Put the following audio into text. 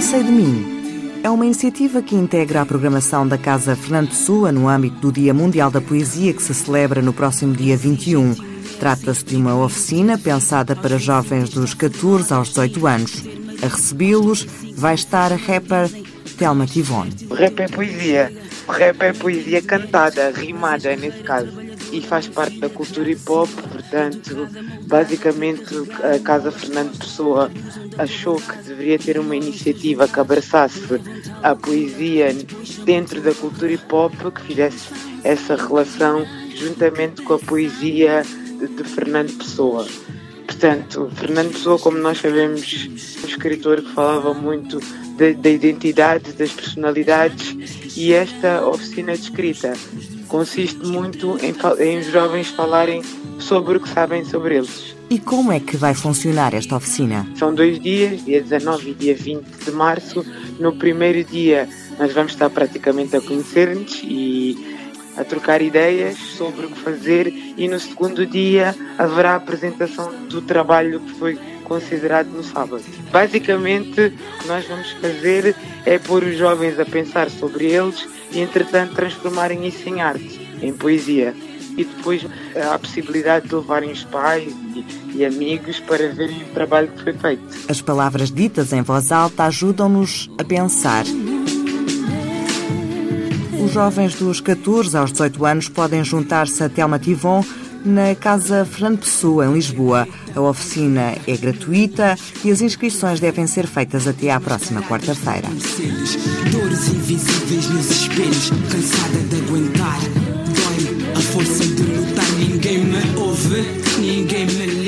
Não Sei de Mim é uma iniciativa que integra a programação da Casa Fernando Pessoa no âmbito do Dia Mundial da Poesia que se celebra no próximo dia 21. Trata-se de uma oficina pensada para jovens dos 14 aos 18 anos. A recebê-los vai estar a rapper Thelma Tivone. O rap é poesia. Rap é poesia cantada, rimada nesse caso. E faz parte da cultura hip hop, portanto, basicamente a Casa Fernando Pessoa achou que deveria ter uma iniciativa que abraçasse a poesia dentro da cultura hip hop, que fizesse essa relação juntamente com a poesia de Fernando Pessoa. Portanto, Fernando Pessoa, como nós sabemos, um escritor que falava muito da, identidade, das personalidades e esta oficina de escrita consiste muito em, em os jovens falarem sobre o que sabem sobre eles. E como é que vai funcionar esta oficina? São dois dias, dia 19 e dia 20 de março. No primeiro dia nós vamos estar praticamente a conhecer-nos e a trocar ideias sobre o que fazer e no segundo dia haverá a apresentação do trabalho que foi considerado no sábado. Basicamente, o que nós vamos fazer é pôr os jovens a pensar sobre eles e, entretanto, transformarem isso em arte, em poesia. E depois há a possibilidade de levarem os pais e, e amigos para verem o trabalho que foi feito. As palavras ditas em voz alta ajudam-nos a pensar. Os jovens dos 14 aos 18 anos podem juntar-se a Telma Tivon na Casa Fernando Pessoa, em Lisboa. A oficina é gratuita e as inscrições devem ser feitas até à próxima quarta-feira. Dores invisíveis nos espelhos, cansada de aguentar. Dói a força de lutar, ninguém me ouve, ninguém me.